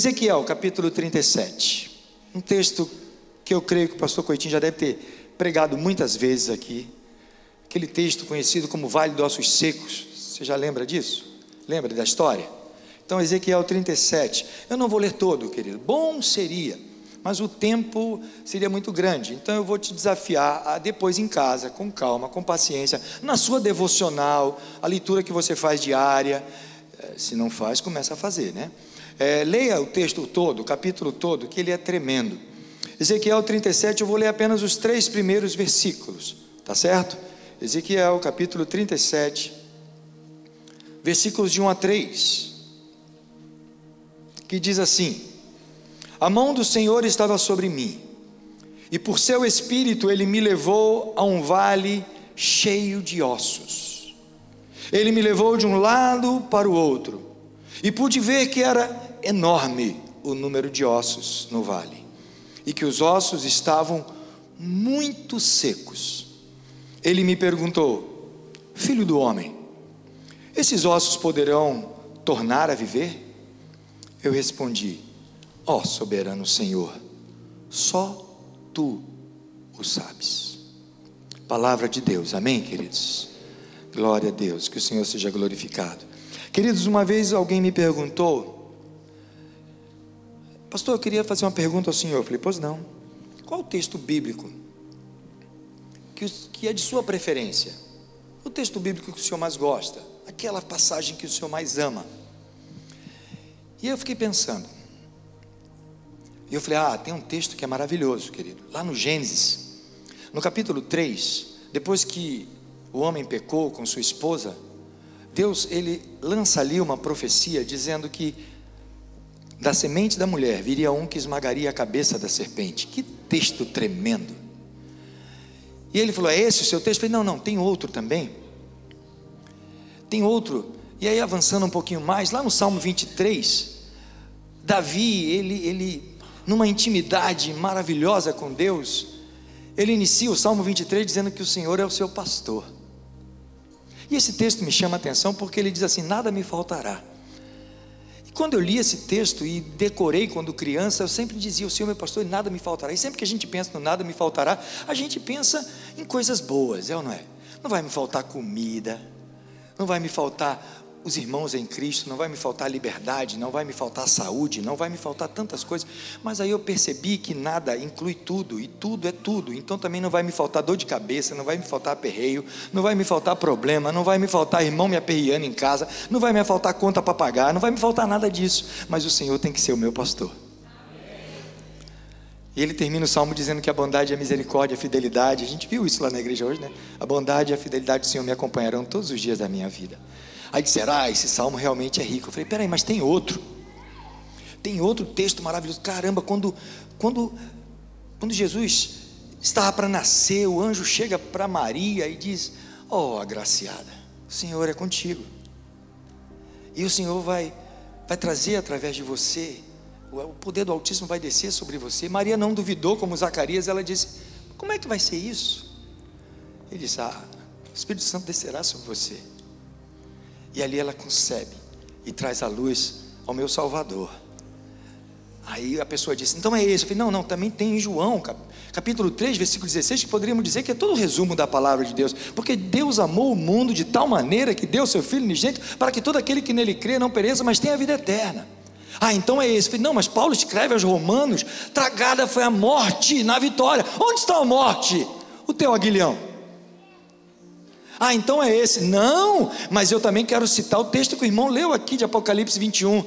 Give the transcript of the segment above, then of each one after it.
Ezequiel, capítulo 37. Um texto que eu creio que o pastor Coitinho já deve ter pregado muitas vezes aqui. Aquele texto conhecido como Vale dos Ossos Secos. Você já lembra disso? Lembra da história? Então, Ezequiel 37. Eu não vou ler todo, querido. Bom seria, mas o tempo seria muito grande. Então, eu vou te desafiar a depois em casa, com calma, com paciência, na sua devocional, a leitura que você faz diária. Eh, se não faz, começa a fazer, né? É, leia o texto todo, o capítulo todo, que ele é tremendo. Ezequiel 37, eu vou ler apenas os três primeiros versículos, tá certo? Ezequiel capítulo 37, versículos de 1 a 3, que diz assim: A mão do Senhor estava sobre mim, e por seu espírito ele me levou a um vale cheio de ossos. Ele me levou de um lado para o outro, e pude ver que era enorme o número de ossos no vale, e que os ossos estavam muito secos. Ele me perguntou: Filho do homem, esses ossos poderão tornar a viver? Eu respondi: Ó oh, soberano Senhor, só tu o sabes. Palavra de Deus, amém, queridos? Glória a Deus, que o Senhor seja glorificado. Queridos, uma vez alguém me perguntou Pastor, eu queria fazer uma pergunta ao senhor. Eu falei, pois não. Qual o texto bíblico que, é de sua preferência? O texto bíblico que o senhor mais gosta? Aquela passagem que o senhor mais ama? E eu fiquei pensando. E eu falei, ah, tem um texto que é maravilhoso, querido. Lá no Gênesis, no capítulo 3, depois que o homem pecou com sua esposa, Deus ele lança ali uma profecia dizendo que da semente da mulher viria um que esmagaria a cabeça da serpente. Que texto tremendo. E ele falou: É esse o seu texto? Eu falei: Não, não, tem outro também. Tem outro. E aí, avançando um pouquinho mais, lá no Salmo 23, Davi, ele, ele numa intimidade maravilhosa com Deus, ele inicia o Salmo 23 dizendo que o Senhor é o seu pastor. E esse texto me chama a atenção porque ele diz assim: Nada me faltará. Quando eu li esse texto e decorei quando criança, eu sempre dizia: O Senhor, meu pastor, nada me faltará. E sempre que a gente pensa no nada me faltará, a gente pensa em coisas boas, é ou não é? Não vai me faltar comida, não vai me faltar os irmãos em Cristo, não vai me faltar liberdade, não vai me faltar saúde, não vai me faltar tantas coisas. Mas aí eu percebi que nada inclui tudo, e tudo é tudo. Então também não vai me faltar dor de cabeça, não vai me faltar aperreio, não vai me faltar problema, não vai me faltar irmão me aperreando em casa, não vai me faltar conta para pagar, não vai me faltar nada disso. Mas o Senhor tem que ser o meu pastor. E ele termina o salmo dizendo que a bondade, a misericórdia, a fidelidade, a gente viu isso lá na igreja hoje, né? A bondade e a fidelidade do Senhor me acompanharão todos os dias da minha vida. Aí disseram, ah, esse salmo realmente é rico. Eu falei, peraí, mas tem outro. Tem outro texto maravilhoso. Caramba, quando, quando, quando Jesus estava para nascer, o anjo chega para Maria e diz: Oh, agraciada, o Senhor é contigo. E o Senhor vai, vai trazer através de você, o poder do Altíssimo vai descer sobre você. Maria não duvidou, como Zacarias, ela disse: Como é que vai ser isso? Ele disse: Ah, o Espírito Santo descerá sobre você. E ali ela concebe e traz a luz ao meu Salvador. Aí a pessoa disse: Então é esse. Eu falei: Não, não, também tem em João, capítulo 3, versículo 16, que poderíamos dizer que é todo o resumo da palavra de Deus. Porque Deus amou o mundo de tal maneira que deu seu Filho unigênito para que todo aquele que nele crê não pereça, mas tenha a vida eterna. Ah, então é esse. Eu falei, não, mas Paulo escreve aos Romanos: tragada foi a morte na vitória. Onde está a morte? O teu aguilhão. Ah, então é esse. Não, mas eu também quero citar o texto que o irmão leu aqui de Apocalipse 21.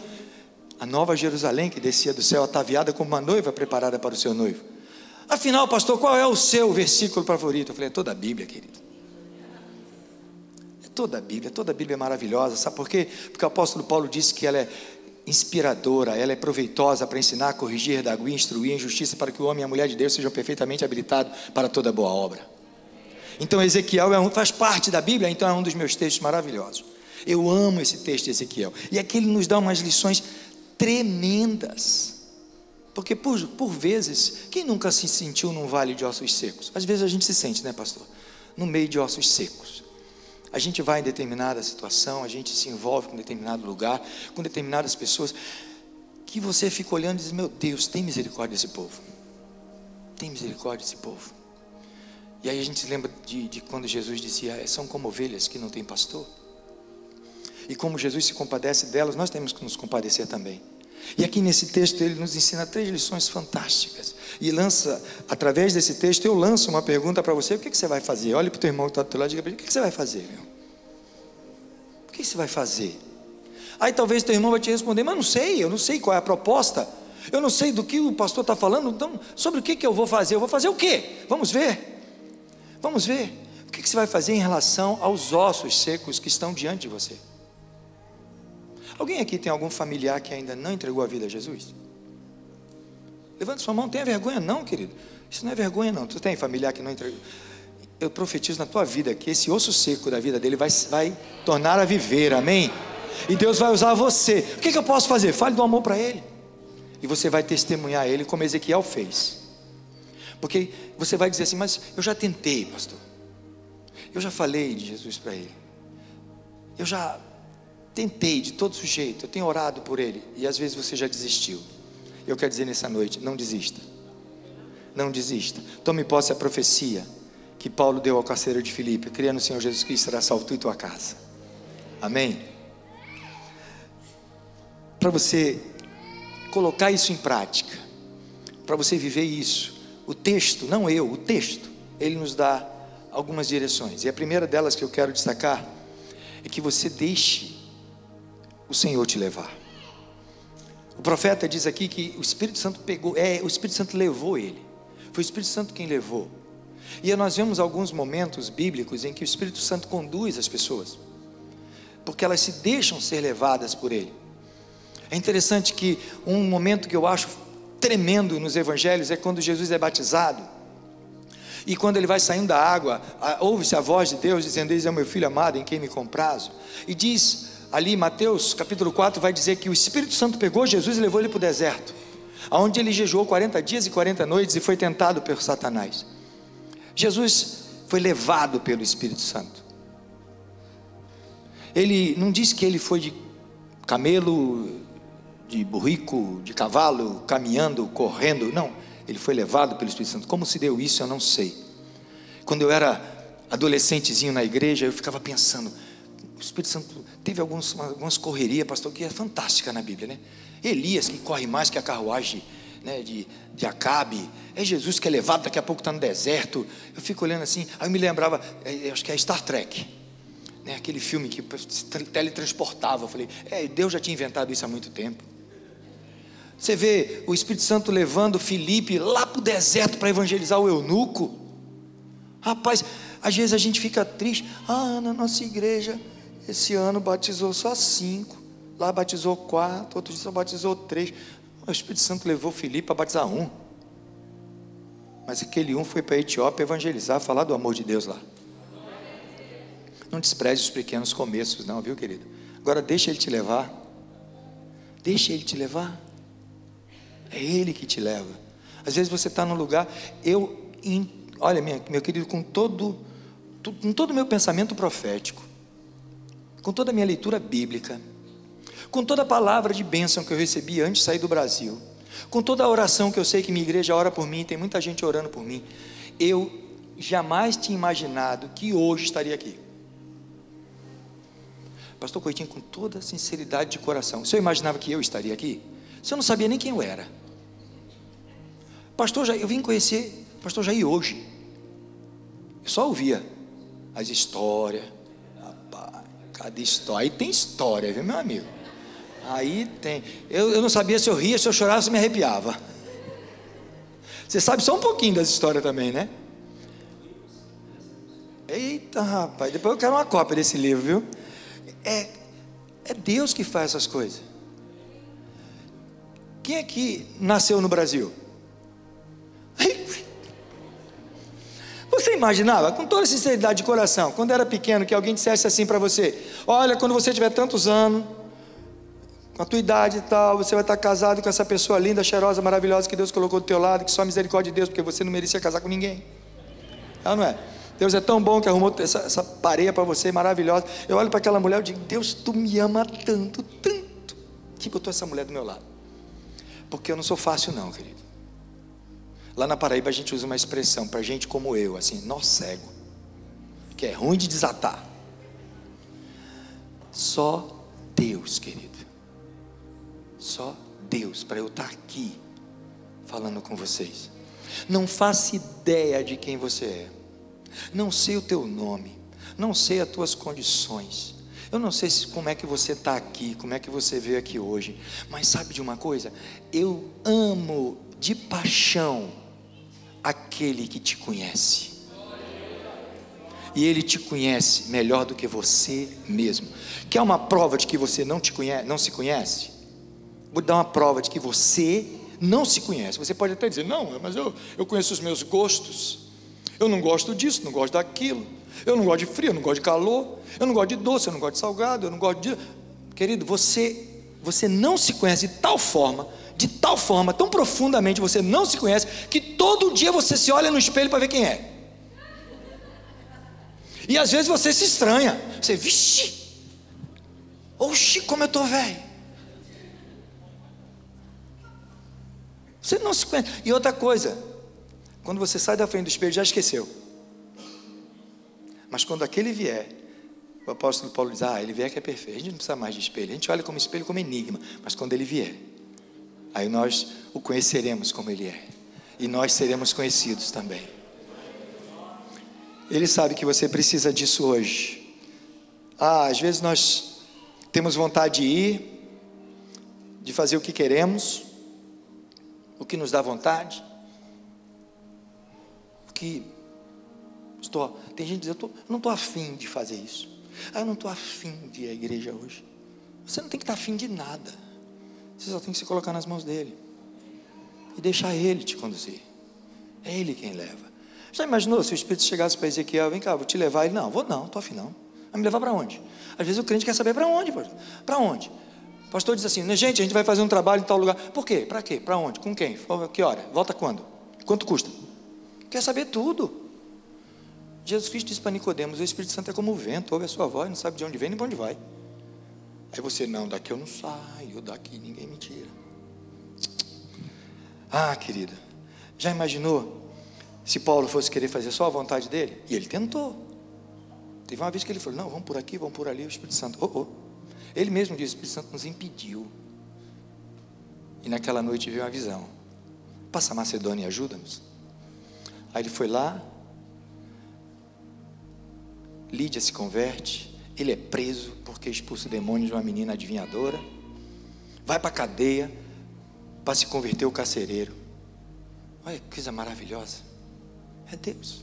A nova Jerusalém que descia do céu ataviada como uma noiva preparada para o seu noivo. Afinal, pastor, qual é o seu versículo favorito? Eu falei, é toda a Bíblia, querido. É toda a Bíblia, toda a Bíblia é maravilhosa. Sabe por quê? Porque o apóstolo Paulo disse que ela é inspiradora, ela é proveitosa para ensinar, corrigir, redaguir, instruir em justiça para que o homem e a mulher de Deus sejam perfeitamente habilitados para toda boa obra. Então Ezequiel é um, faz parte da Bíblia, então é um dos meus textos maravilhosos. Eu amo esse texto de Ezequiel. E aqui ele nos dá umas lições tremendas. Porque por, por vezes, quem nunca se sentiu num vale de ossos secos? Às vezes a gente se sente, né, pastor? No meio de ossos secos. A gente vai em determinada situação, a gente se envolve com determinado lugar, com determinadas pessoas que você fica olhando e diz: Meu Deus, tem misericórdia desse povo. Tem misericórdia desse povo. E aí a gente se lembra de, de quando Jesus dizia: é, São como ovelhas que não têm pastor. E como Jesus se compadece delas, nós temos que nos compadecer também. E aqui nesse texto ele nos ensina três lições fantásticas. E lança, através desse texto, eu lanço uma pergunta para você: o que, que, você vai fazer? Olhe para o teu irmão que está do teu lado e diga o que, que, você vai fazer, meu? O que, que você vai fazer? Aí talvez teu irmão vai te responder: mas não sei, eu não sei qual é a proposta. Eu não sei do que o pastor está falando, então sobre o que, que eu vou fazer? Eu vou fazer o quê? Vamos ver. Vamos ver. O que, você vai fazer em relação aos ossos secos que estão diante de você? Alguém aqui tem algum familiar que ainda não entregou a vida a Jesus? Levante sua mão, tenha vergonha não, querido. Isso não é vergonha não. Tu tem familiar que não entregou? Eu profetizo na tua vida que esse osso seco da vida dele vai, vai tornar a viver, amém? E Deus vai usar você. O que, que eu posso fazer? Fale do amor para ele. E você vai testemunhar ele como Ezequiel fez. Porque você vai dizer assim, mas eu já tentei, pastor. Eu já falei de Jesus para ele. Eu já Tentei de todo jeito, eu tenho orado por ele e às vezes você já desistiu. Eu quero dizer nessa noite: não desista. Não desista. Tome posse a profecia que Paulo deu ao carcereiro de Filipe: criando o Senhor Jesus Cristo será salvo tu e tua casa. Amém? Para você colocar isso em prática, para você viver isso, o texto, não eu, o texto, ele nos dá algumas direções. E a primeira delas que eu quero destacar é que você deixe o Senhor te levar. O profeta diz aqui que o Espírito Santo pegou, é, o Espírito Santo levou ele. Foi o Espírito Santo quem levou. E nós vemos alguns momentos bíblicos em que o Espírito Santo conduz as pessoas, porque elas se deixam ser levadas por ele. É interessante que um momento que eu acho tremendo nos evangelhos é quando Jesus é batizado. E quando ele vai saindo da água, ouve-se a voz de Deus dizendo: Eis é o meu filho amado em quem me comprazo. E diz ali Mateus capítulo 4 vai dizer que o Espírito Santo pegou Jesus e levou ele para o deserto, onde ele jejuou 40 dias e 40 noites e foi tentado por Satanás. Jesus foi levado pelo Espírito Santo. Ele não diz que ele foi de camelo, de burrico, de cavalo, caminhando, correndo, não. Ele foi levado pelo Espírito Santo. Como se deu isso, eu não sei. Quando eu era adolescentezinho na igreja, eu ficava pensando, o Espírito Santo teve algumas correrias, pastor, que é fantástica na Bíblia, né? Elias, que corre mais que a carruagem né, de, de Acabe. É Jesus que é levado, daqui a pouco está no deserto. Eu fico olhando assim, aí eu me lembrava, é, acho que é Star Trek. Né, aquele filme que se teletransportava. Eu falei, é, Deus já tinha inventado isso há muito tempo. Você vê o Espírito Santo levando Felipe lá para o deserto para evangelizar o eunuco. Rapaz, às vezes a gente fica triste. Ah, na nossa igreja esse ano batizou só cinco, lá batizou quatro, outro dia só batizou três. O Espírito Santo levou Filipe a batizar um. Mas aquele um foi para a Etiópia evangelizar, falar do amor de Deus lá. Não despreze os pequenos começos, não, viu, querido? Agora deixa ele te levar. Deixa ele te levar. É ele que te leva. Às vezes você está num lugar, eu, olha, meu querido, com todo, com todo o meu pensamento profético, com toda a minha leitura bíblica, com toda a palavra de bênção que eu recebi antes de sair do Brasil, com toda a oração que eu sei que minha igreja ora por mim, tem muita gente orando por mim, eu jamais tinha imaginado que hoje estaria aqui. Pastor Coitinho, com toda a sinceridade de coração, se eu imaginava que eu estaria aqui, se eu não sabia nem quem eu era. Pastor Jair, eu vim conhecer Pastor Jair hoje. Eu só ouvia as histórias, Cada história. Aí tem história, viu, meu amigo? Aí tem. Eu, eu não sabia se eu ria, se eu chorava, se eu me arrepiava. Você sabe só um pouquinho das histórias também, né? Eita, rapaz, depois eu quero uma cópia desse livro, viu? É, é Deus que faz essas coisas. Quem é que nasceu no Brasil? Você imaginava, com toda sinceridade de coração, quando era pequeno, que alguém dissesse assim para você: Olha, quando você tiver tantos anos, com a tua idade e tal, você vai estar casado com essa pessoa linda, cheirosa, maravilhosa que Deus colocou do teu lado, que só a misericórdia de Deus, porque você não merecia casar com ninguém. Ela não é? Deus é tão bom que arrumou essa, essa pareia para você, maravilhosa. Eu olho para aquela mulher e digo: Deus, tu me ama tanto, tanto, que botou essa mulher do meu lado. Porque eu não sou fácil, não, querido. Lá na Paraíba a gente usa uma expressão para gente como eu, assim, nó cego, que é ruim de desatar. Só Deus, querido. Só Deus para eu estar tá aqui falando com vocês. Não faço ideia de quem você é. Não sei o teu nome. Não sei as tuas condições. Eu não sei se, como é que você está aqui, como é que você veio aqui hoje. Mas sabe de uma coisa? Eu amo de paixão aquele que te conhece. E ele te conhece melhor do que você mesmo. Quer uma prova de que você não te conhece, não se conhece? Vou dar uma prova de que você não se conhece. Você pode até dizer, não, mas eu, eu conheço os meus gostos. Eu não gosto disso, não gosto daquilo. Eu não gosto de frio, eu não gosto de calor. Eu não gosto de doce, eu não gosto de salgado, eu não gosto de. Querido, você, você não se conhece de tal forma, de tal forma, tão profundamente você não se conhece, que todo dia você se olha no espelho para ver quem é. E às vezes você se estranha. Você, vixe, oxi, como eu estou velho. Você não se conhece. E outra coisa, quando você sai da frente do espelho, já esqueceu. Mas quando aquele vier, o apóstolo Paulo diz: Ah, ele vier que é perfeito. A gente não precisa mais de espelho. A gente olha como espelho, como enigma. Mas quando ele vier, aí nós o conheceremos como ele é. E nós seremos conhecidos também. Ele sabe que você precisa disso hoje. Ah, às vezes nós temos vontade de ir, de fazer o que queremos, o que nos dá vontade, o que estou. Tem gente que diz, eu, eu não estou afim de fazer isso. Ah, eu não estou afim de ir à igreja hoje. Você não tem que estar afim de nada. Você só tem que se colocar nas mãos dele. E deixar ele te conduzir. É ele quem leva. Já imaginou se o Espírito chegasse para Ezequiel, vem cá, vou te levar. Ele, não, vou não, estou afim não. Vai me levar para onde? Às vezes o crente quer saber para onde, para onde? pastor diz assim: né, gente, a gente vai fazer um trabalho em tal lugar. Por quê? Para quê? Para onde? Com quem? Que hora? Volta quando? Quanto custa? Quer saber tudo. Jesus Cristo disse para Nicodemos: o Espírito Santo é como o vento, ouve a sua voz, não sabe de onde vem nem para onde vai. Aí você, não, daqui eu não saio, daqui ninguém me tira. Ah, querida, já imaginou se Paulo fosse querer fazer só a vontade dele? E ele tentou. Teve uma vez que ele falou: não, vamos por aqui, vamos por ali, o Espírito Santo, oh, oh. Ele mesmo diz: o Espírito Santo nos impediu. E naquela noite veio uma visão: passa a Macedônia e ajuda-nos. Aí ele foi lá, Lídia se converte, ele é preso porque expulsa o demônio de uma menina adivinhadora, vai para a cadeia para se converter o carcereiro. Olha que coisa maravilhosa. É Deus.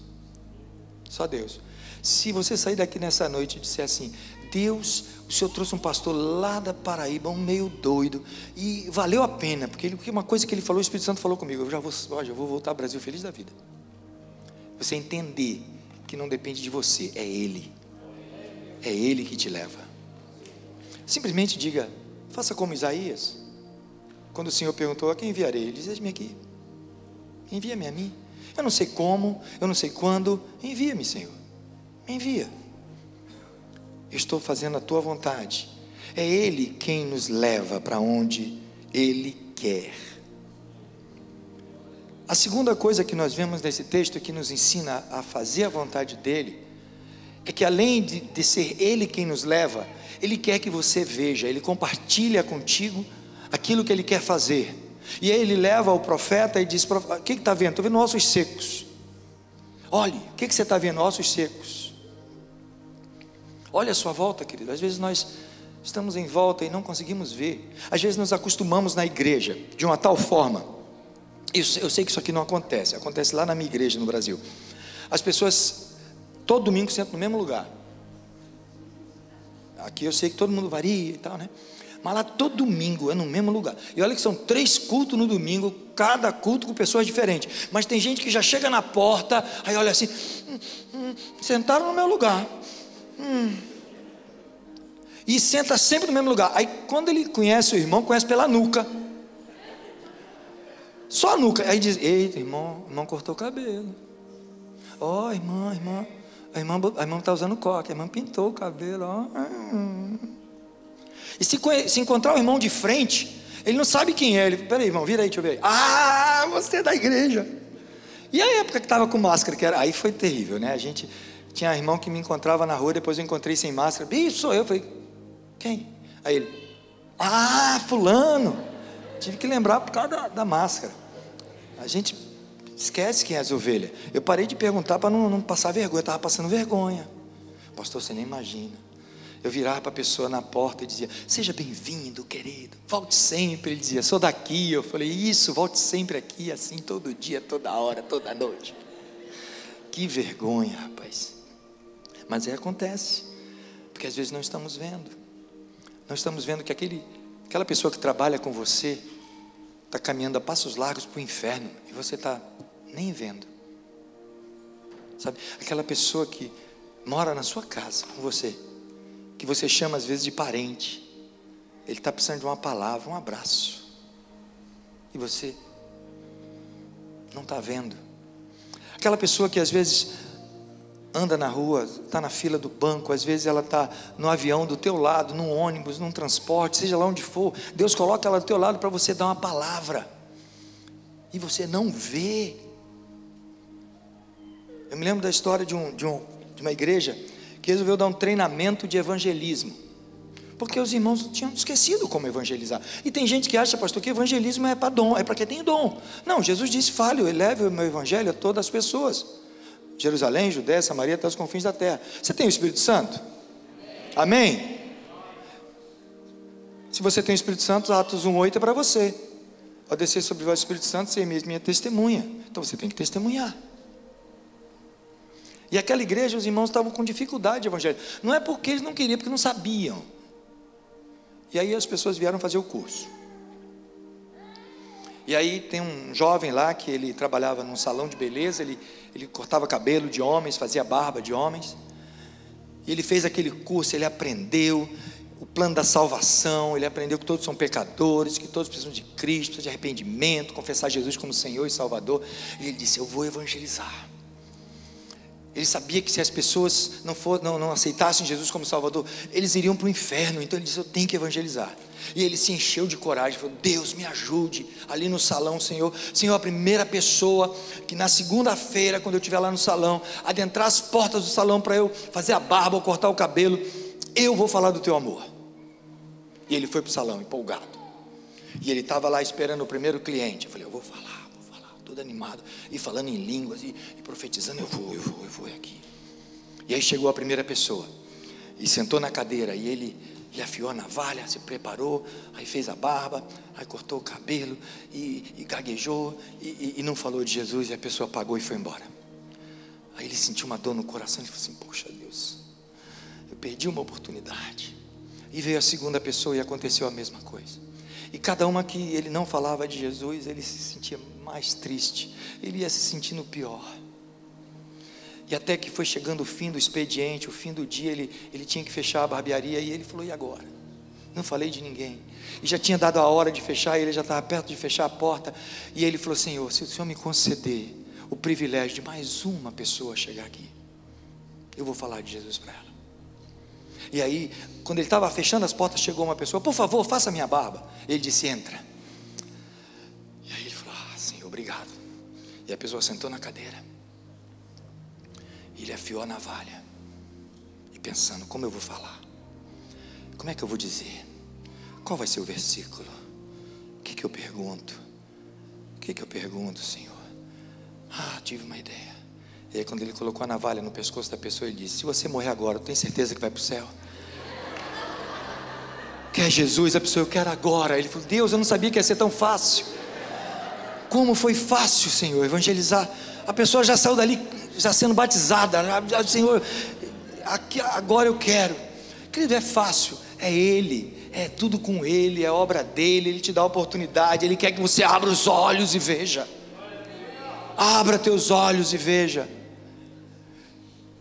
Só Deus. Se você sair daqui nessa noite e disser assim: Deus, o Senhor trouxe um pastor lá da Paraíba, um meio doido, e valeu a pena, porque, uma coisa que ele falou, o Espírito Santo falou comigo, eu já vou, já vou voltar ao Brasil feliz da vida. Você entender que não depende de você, é Ele. É Ele que te leva. Simplesmente diga, faça como Isaías. Quando o Senhor perguntou, a quem enviarei? Ele disse, me aqui. Envia-me a mim. Eu não sei como, eu não sei quando, envia-me, Senhor. Me envia estou fazendo a tua vontade. É Ele quem nos leva para onde Ele quer. A segunda coisa que nós vemos nesse texto que nos ensina a fazer a vontade dEle, é que além de, de ser Ele quem nos leva, Ele quer que você veja, Ele compartilha contigo aquilo que Ele quer fazer. E aí Ele leva o profeta e diz: O que está vendo? Estou vendo ossos secos. Olhe, o que, que você está vendo? Ossos secos. Olha a sua volta, querido. Às vezes nós estamos em volta e não conseguimos ver. Às vezes nos acostumamos na igreja de uma tal forma. Eu sei que isso aqui não acontece. Acontece lá na minha igreja no Brasil. As pessoas todo domingo sentam no mesmo lugar. Aqui eu sei que todo mundo varia e tal, né? Mas lá todo domingo é no mesmo lugar. E olha que são três cultos no domingo, cada culto com pessoas diferentes. Mas tem gente que já chega na porta, aí olha assim, hum, hum, sentaram no meu lugar. Hum. E senta sempre no mesmo lugar. Aí quando ele conhece o irmão, conhece pela nuca. Só a nuca. Aí diz: Eita, irmão, irmão cortou o cabelo. Ó, oh, irmã, irmã. A irmã, a irmã está usando coque, a irmã pintou o cabelo. Ó. E se, se encontrar o irmão de frente, Ele não sabe quem é. Ele, peraí, irmão, vira aí, deixa eu ver. Ah, você é da igreja. E a época que estava com máscara, que era, aí foi terrível, né? A gente tinha irmão que me encontrava na rua, depois eu encontrei sem máscara. Bicho, sou eu. Eu falei, quem? Aí ele, ah, fulano. Tive que lembrar por causa da, da máscara. A gente esquece quem é as ovelhas. Eu parei de perguntar para não, não, passar vergonha. Eu estava passando vergonha. Pastor, você nem imagina. Eu virava para a pessoa na porta e dizia: Seja bem-vindo, querido. Volte sempre. Ele dizia: Sou daqui. Eu falei: Isso, volte sempre aqui, assim, todo dia, toda hora, toda noite. Que vergonha, rapaz. Mas aí acontece, porque às vezes não estamos vendo. Nós estamos vendo que aquele, aquela pessoa que trabalha com você está caminhando a passos largos para o inferno e você está nem vendo. Sabe? Aquela pessoa que mora na sua casa com você, que você chama às vezes de parente, ele está precisando de uma palavra, um abraço, e você não está vendo. Aquela pessoa que às vezes anda na rua, está na fila do banco, às vezes ela está no avião do teu lado, num ônibus, num transporte, seja lá onde for, Deus coloca ela do teu lado para você dar uma palavra, e você não vê. Eu me lembro da história de, um, de, um, de uma igreja que resolveu dar um treinamento de evangelismo, porque os irmãos tinham esquecido como evangelizar. E tem gente que acha, pastor, que evangelismo é para dom, é para quem tem dom. Não, Jesus disse: fale, leve o meu evangelho a todas as pessoas. Jerusalém, Judéia, Samaria, até os confins da terra. Você tem o Espírito Santo? Amém? Se você tem o Espírito Santo, Atos 1,8 é para você. Ao descer sobre o Espírito Santo, você é minha testemunha. Então você tem que testemunhar. E aquela igreja, os irmãos estavam com dificuldade de evangelho. Não é porque eles não queriam, porque não sabiam. E aí as pessoas vieram fazer o curso. E aí tem um jovem lá que ele trabalhava num salão de beleza, ele, ele cortava cabelo de homens, fazia barba de homens. E ele fez aquele curso, ele aprendeu o plano da salvação, ele aprendeu que todos são pecadores, que todos precisam de Cristo, de arrependimento, confessar Jesus como Senhor e Salvador. E ele disse: Eu vou evangelizar. Ele sabia que se as pessoas não, for, não, não aceitassem Jesus como Salvador, eles iriam para o inferno. Então ele disse: Eu tenho que evangelizar. E ele se encheu de coragem, falou: Deus me ajude. Ali no salão, Senhor, Senhor, a primeira pessoa que na segunda-feira, quando eu estiver lá no salão, adentrar as portas do salão para eu fazer a barba ou cortar o cabelo, eu vou falar do teu amor. E ele foi para o salão, empolgado. E ele estava lá esperando o primeiro cliente. Eu falei: Eu vou falar todo animado, e falando em línguas, e, e profetizando, eu vou, eu vou, eu vou aqui. E aí chegou a primeira pessoa, e sentou na cadeira, e ele lhe afiou a navalha, se preparou, aí fez a barba, aí cortou o cabelo, e, e gaguejou, e, e, não falou de Jesus, e a pessoa pagou e foi embora. Aí ele sentiu uma dor no coração, e falou assim, poxa Deus, eu perdi uma oportunidade. E veio a segunda pessoa e aconteceu a mesma coisa. E cada uma que ele não falava de Jesus, ele se sentia mais triste, ele ia se sentindo pior. E até que foi chegando o fim do expediente, o fim do dia, ele, ele tinha que fechar a barbearia e ele falou: e agora? Não falei de ninguém. E já tinha dado a hora de fechar, e ele já estava perto de fechar a porta. E ele falou: Senhor, se o Senhor me conceder o privilégio de mais uma pessoa chegar aqui, eu vou falar de Jesus para ela. E aí, quando ele estava fechando as portas, chegou uma pessoa: Por favor, faça minha barba. Ele disse: Entra. Obrigado. E a pessoa sentou na cadeira. E ele afiou a navalha. E pensando, como eu vou falar? Como é que eu vou dizer? Qual vai ser o versículo? O que, que eu pergunto? O que, que eu pergunto, Senhor? Ah, tive uma ideia. E aí, quando ele colocou a navalha no pescoço da pessoa, ele disse: Se você morrer agora, tem certeza que vai para o céu? Quer Jesus? A pessoa, eu quero agora. Ele falou: Deus, eu não sabia que ia ser tão fácil. Como foi fácil, Senhor, evangelizar. A pessoa já saiu dali, já sendo batizada. Já, Senhor, aqui, agora eu quero. Querido, é fácil. É Ele, é tudo com Ele, é obra dele. Ele te dá a oportunidade. Ele quer que você abra os olhos e veja. Abra teus olhos e veja.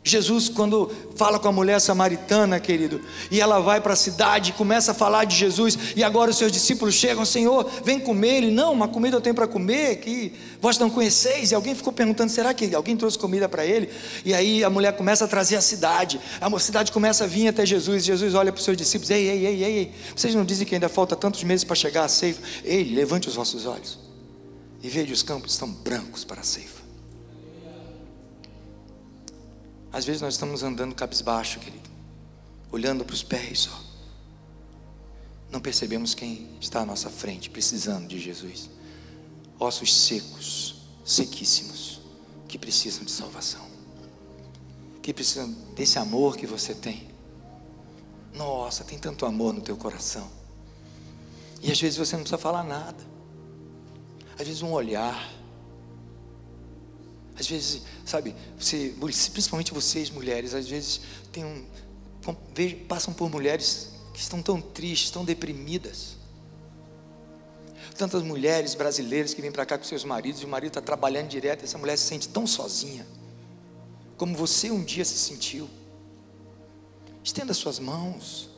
Jesus, quando fala com a mulher samaritana, querido, e ela vai para a cidade, começa a falar de Jesus, e agora os seus discípulos chegam, Senhor, vem comer. Ele, não, uma comida eu tenho para comer, que vós não conheceis. E alguém ficou perguntando, será que alguém trouxe comida para ele? E aí a mulher começa a trazer a cidade, a cidade começa a vir até Jesus. Jesus olha para os seus discípulos, ei, ei, ei, ei, vocês não dizem que ainda falta tantos meses para chegar a ceifa? Ei, levante os vossos olhos, e veja os campos estão brancos para a ceifa. Às vezes nós estamos andando cabisbaixo, querido, olhando para os pés só. Não percebemos quem está à nossa frente, precisando de Jesus. Ossos secos, sequíssimos, que precisam de salvação, que precisam desse amor que você tem. Nossa, tem tanto amor no teu coração. E às vezes você não precisa falar nada. Às vezes um olhar às vezes, sabe, você, principalmente vocês mulheres, às vezes tem um, passam por mulheres que estão tão tristes, tão deprimidas. Tantas mulheres brasileiras que vêm para cá com seus maridos e o marido está trabalhando direto, essa mulher se sente tão sozinha, como você um dia se sentiu. Estenda suas mãos,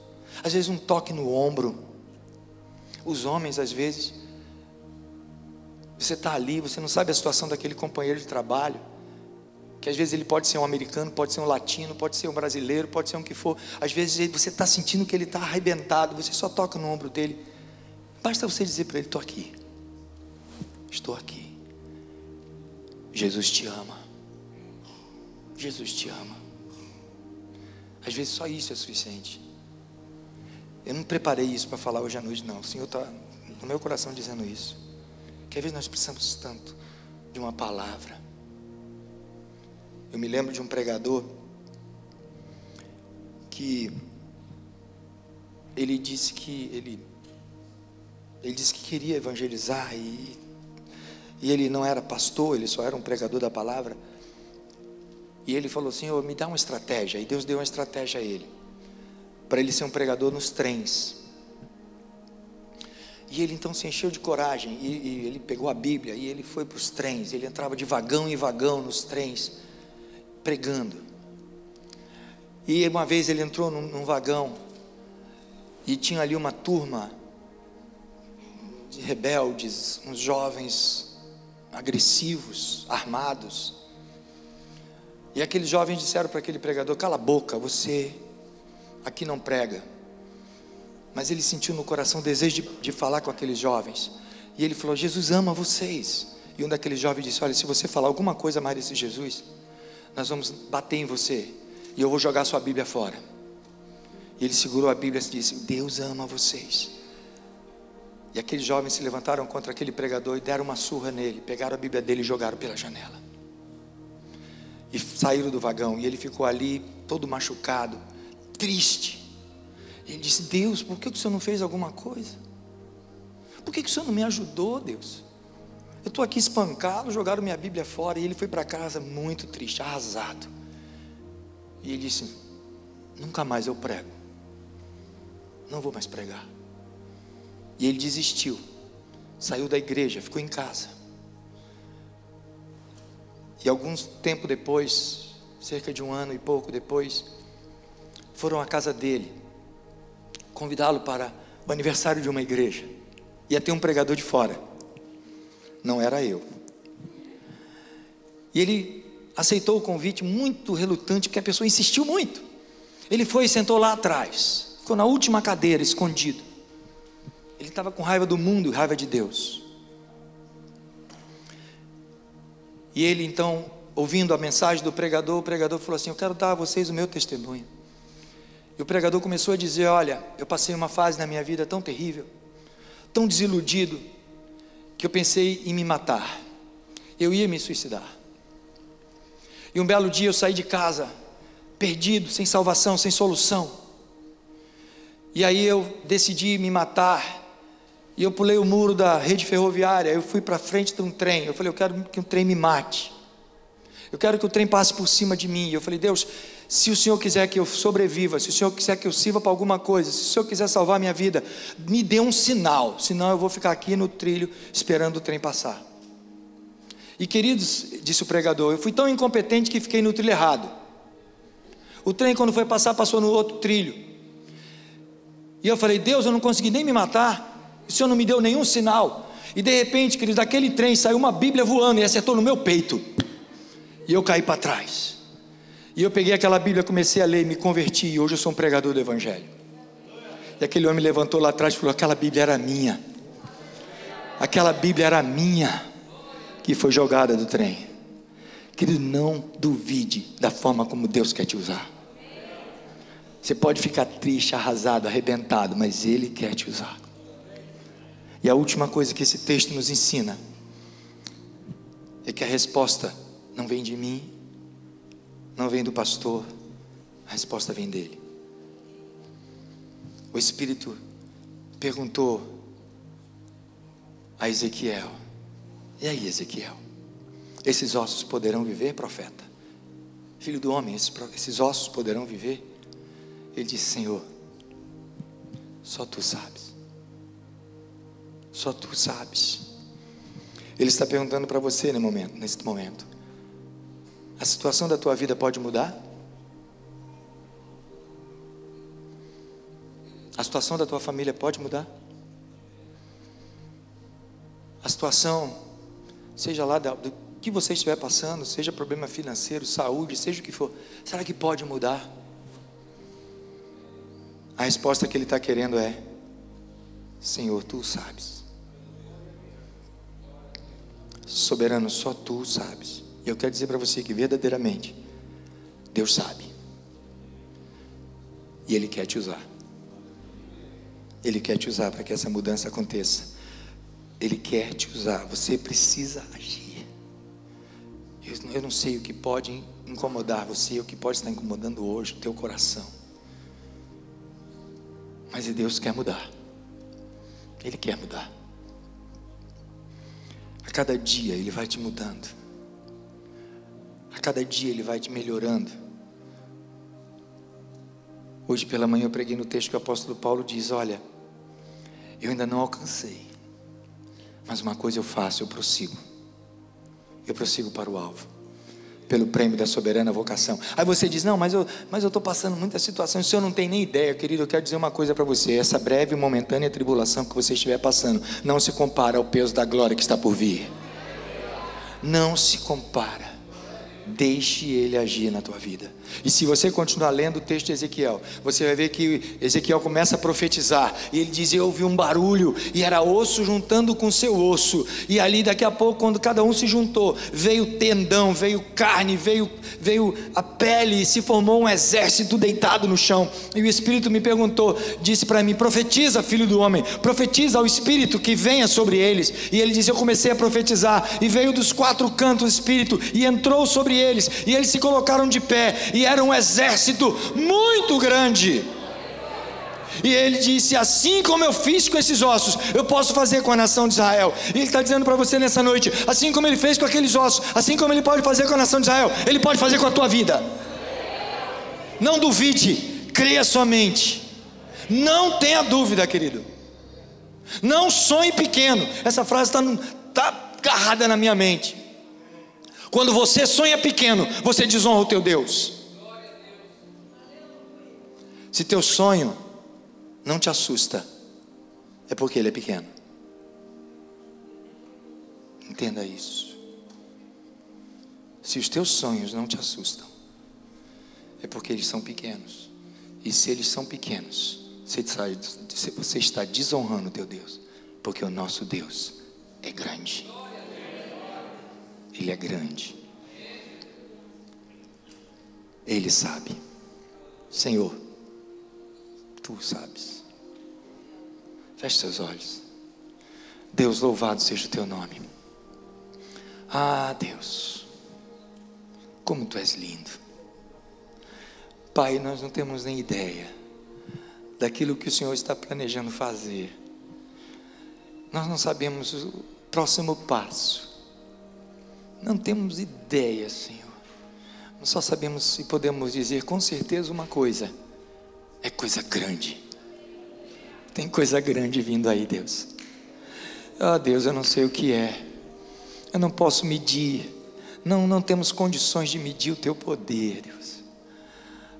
às vezes um toque no ombro. Os homens, às vezes, você está ali, você não sabe a situação daquele companheiro de trabalho. Que às vezes ele pode ser um americano, pode ser um latino, pode ser um brasileiro, pode ser um que for. Às vezes você está sentindo que ele está arrebentado, você só toca no ombro dele. Basta você dizer para ele: Estou aqui. Estou aqui. Jesus te ama. Jesus te ama. Às vezes só isso é suficiente. Eu não preparei isso para falar hoje à noite, não. O Senhor está no meu coração dizendo isso que às vezes nós precisamos tanto de uma palavra. Eu me lembro de um pregador que ele disse que ele ele disse que queria evangelizar e, e ele não era pastor, ele só era um pregador da palavra. E ele falou assim: oh, me dá uma estratégia. E Deus deu uma estratégia a ele, para ele ser um pregador nos trens. E ele então se encheu de coragem e, e ele pegou a Bíblia e ele foi para os trens. Ele entrava de vagão em vagão nos trens, pregando. E uma vez ele entrou num, num vagão e tinha ali uma turma de rebeldes, uns jovens agressivos, armados. E aqueles jovens disseram para aquele pregador: Cala a boca, você aqui não prega. Mas ele sentiu no coração o desejo de, de falar com aqueles jovens. E ele falou: Jesus ama vocês. E um daqueles jovens disse: Olha, se você falar alguma coisa mais desse Jesus, nós vamos bater em você. E eu vou jogar sua Bíblia fora. E ele segurou a Bíblia e disse: Deus ama vocês. E aqueles jovens se levantaram contra aquele pregador e deram uma surra nele, pegaram a Bíblia dele e jogaram pela janela. E saíram do vagão. E ele ficou ali, todo machucado, triste. Ele disse: Deus, por que o Senhor não fez alguma coisa? Por que o Senhor não me ajudou, Deus? Eu estou aqui espancado, jogaram minha Bíblia fora e ele foi para casa muito triste, arrasado. E ele disse: Nunca mais eu prego, não vou mais pregar. E ele desistiu, saiu da igreja, ficou em casa. E alguns tempo depois, cerca de um ano e pouco depois, foram à casa dele convidá-lo para o aniversário de uma igreja. Ia ter um pregador de fora. Não era eu. E ele aceitou o convite muito relutante, porque a pessoa insistiu muito. Ele foi e sentou lá atrás. Ficou na última cadeira, escondido. Ele estava com raiva do mundo e raiva de Deus. E ele então, ouvindo a mensagem do pregador, o pregador falou assim: Eu quero dar a vocês o meu testemunho. E o pregador começou a dizer: Olha, eu passei uma fase na minha vida tão terrível, tão desiludido, que eu pensei em me matar. Eu ia me suicidar. E um belo dia eu saí de casa, perdido, sem salvação, sem solução. E aí eu decidi me matar. E eu pulei o muro da rede ferroviária. Eu fui para frente de um trem. Eu falei: Eu quero que um trem me mate. Eu quero que o trem passe por cima de mim. Eu falei: Deus, se o Senhor quiser que eu sobreviva, se o Senhor quiser que eu sirva para alguma coisa, se o Senhor quiser salvar minha vida, me dê um sinal, senão eu vou ficar aqui no trilho esperando o trem passar. E queridos, disse o pregador, eu fui tão incompetente que fiquei no trilho errado. O trem, quando foi passar, passou no outro trilho. E eu falei: Deus, eu não consegui nem me matar. O Senhor não me deu nenhum sinal. E de repente, queridos, daquele trem saiu uma Bíblia voando e acertou no meu peito. E eu caí para trás. E eu peguei aquela Bíblia, comecei a ler, me converti. E hoje eu sou um pregador do Evangelho. E aquele homem levantou lá atrás e falou: Aquela Bíblia era minha. Aquela Bíblia era minha. Que foi jogada do trem. Querido, não duvide da forma como Deus quer te usar. Você pode ficar triste, arrasado, arrebentado, mas Ele quer te usar. E a última coisa que esse texto nos ensina é que a resposta não vem de mim, não vem do pastor, a resposta vem dele. O Espírito perguntou a Ezequiel: E aí, Ezequiel? Esses ossos poderão viver, profeta? Filho do homem, esses, ossos poderão viver? Ele disse: Senhor, só tu sabes. Só tu sabes. Ele está perguntando para você nesse momento: a situação da tua vida pode mudar? A situação da tua família pode mudar? A situação, seja lá do que você estiver passando, seja problema financeiro, saúde, seja o que for, será que pode mudar? A resposta que ele está querendo é: Senhor, tu sabes. Soberano, só tu sabes. E eu quero dizer para você que verdadeiramente Deus sabe. E Ele quer te usar. Ele quer te usar para que essa mudança aconteça. Ele quer te usar. Você precisa agir. Eu, não sei o que pode incomodar você, o que pode estar incomodando hoje o teu coração. Mas Deus quer mudar. Ele quer mudar. A cada dia Ele vai te mudando. Cada dia Ele vai te melhorando. Hoje pela manhã eu preguei no texto que o apóstolo Paulo diz: Olha, eu ainda não alcancei, mas uma coisa eu faço, eu prossigo. Eu prossigo para o alvo, pelo prêmio da soberana vocação. Aí você diz: Não, mas eu mas estou passando muitas situações, o senhor não tem nem ideia, querido. Eu quero dizer uma coisa para você: essa breve e momentânea tribulação que você estiver passando não se compara ao peso da glória que está por vir. Não se compara. Deixe ele agir na tua vida. E se você continuar lendo o texto de Ezequiel, você vai ver que Ezequiel começa a profetizar. E ele diz: Eu ouvi um barulho, e era osso juntando com seu osso. E ali, daqui a pouco, quando cada um se juntou, veio tendão, veio carne, veio, veio a pele, e se formou um exército deitado no chão. E o Espírito me perguntou, disse para mim: Profetiza, filho do homem, profetiza ao Espírito que venha sobre eles. E ele disse: Eu comecei a profetizar, e veio dos quatro cantos o Espírito, e entrou sobre eles, e eles se colocaram de pé. E era um exército muito grande. E ele disse: Assim como eu fiz com esses ossos, eu posso fazer com a nação de Israel. E ele está dizendo para você nessa noite: Assim como ele fez com aqueles ossos, assim como ele pode fazer com a nação de Israel, ele pode fazer com a tua vida. Não duvide, creia somente. Não tenha dúvida, querido. Não sonhe pequeno. Essa frase está tá agarrada na minha mente. Quando você sonha pequeno, você desonra o teu Deus. Se teu sonho não te assusta, é porque ele é pequeno. Entenda isso. Se os teus sonhos não te assustam, é porque eles são pequenos. E se eles são pequenos, você está desonrando o teu Deus, porque o nosso Deus é grande. Ele é grande. Ele sabe. Senhor, Tu sabes. Feche seus olhos. Deus, louvado seja o teu nome. Ah, Deus, como tu és lindo. Pai, nós não temos nem ideia daquilo que o Senhor está planejando fazer. Nós não sabemos o próximo passo. Não temos ideia, Senhor. Nós só sabemos e podemos dizer com certeza uma coisa é coisa grande. Tem coisa grande vindo aí, Deus. Ah, Deus, eu não sei o que é. Eu não posso medir. Não, não temos condições de medir o teu poder, Deus.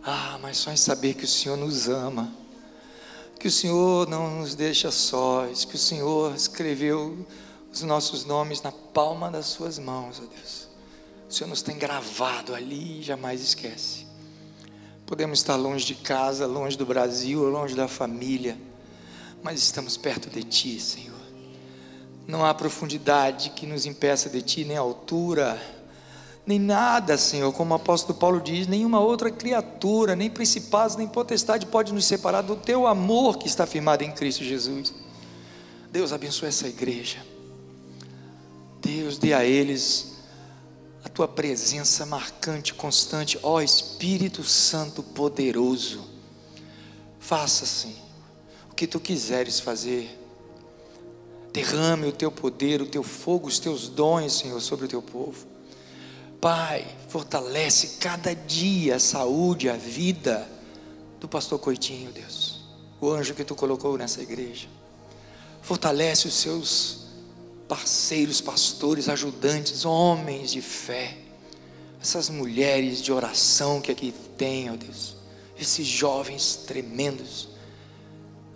Ah, mas só em saber que o Senhor nos ama, que o Senhor não nos deixa sós, que o Senhor escreveu os nossos nomes na palma das Suas mãos, ó Deus. O Senhor nos tem gravado ali e jamais esquece. Podemos estar longe de casa, longe do Brasil, longe da família, mas estamos perto de Ti, Senhor. Não há profundidade que nos impeça de Ti, nem altura, nem nada, Senhor, como o apóstolo Paulo diz, nenhuma outra criatura, nem principados, nem potestade pode nos separar do teu amor que está firmado em Cristo Jesus. Deus abençoe essa igreja. Deus dê a eles a tua presença marcante, constante, ó Espírito Santo poderoso. Faça assim o que tu quiseres fazer. Derrame o teu poder, o teu fogo, os teus dons, Senhor, sobre o teu povo. Pai, fortalece cada dia a saúde, a vida do pastor Coitinho, Deus, o anjo que tu colocou nessa igreja. Fortalece os seus parceiros, pastores, ajudantes, homens de fé, essas mulheres de oração que aqui tem, ó Deus, esses jovens tremendos.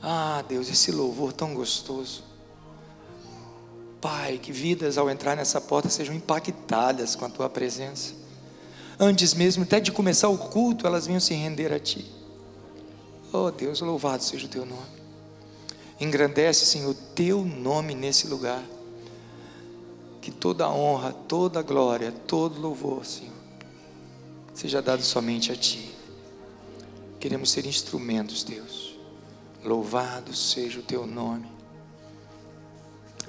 Ah, Deus, esse louvor tão gostoso. Pai, que vidas ao entrar nessa porta sejam impactadas com a tua presença. Antes mesmo até de começar o culto, elas venham se render a ti. Oh Deus, louvado seja o teu nome. Engrandece, Senhor, o teu nome nesse lugar. Que toda honra, toda glória, todo louvor, Senhor, seja dado somente a ti. Queremos ser instrumentos, Deus. Louvado seja o teu nome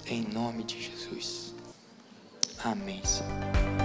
em nome de Jesus. Amém, Senhor.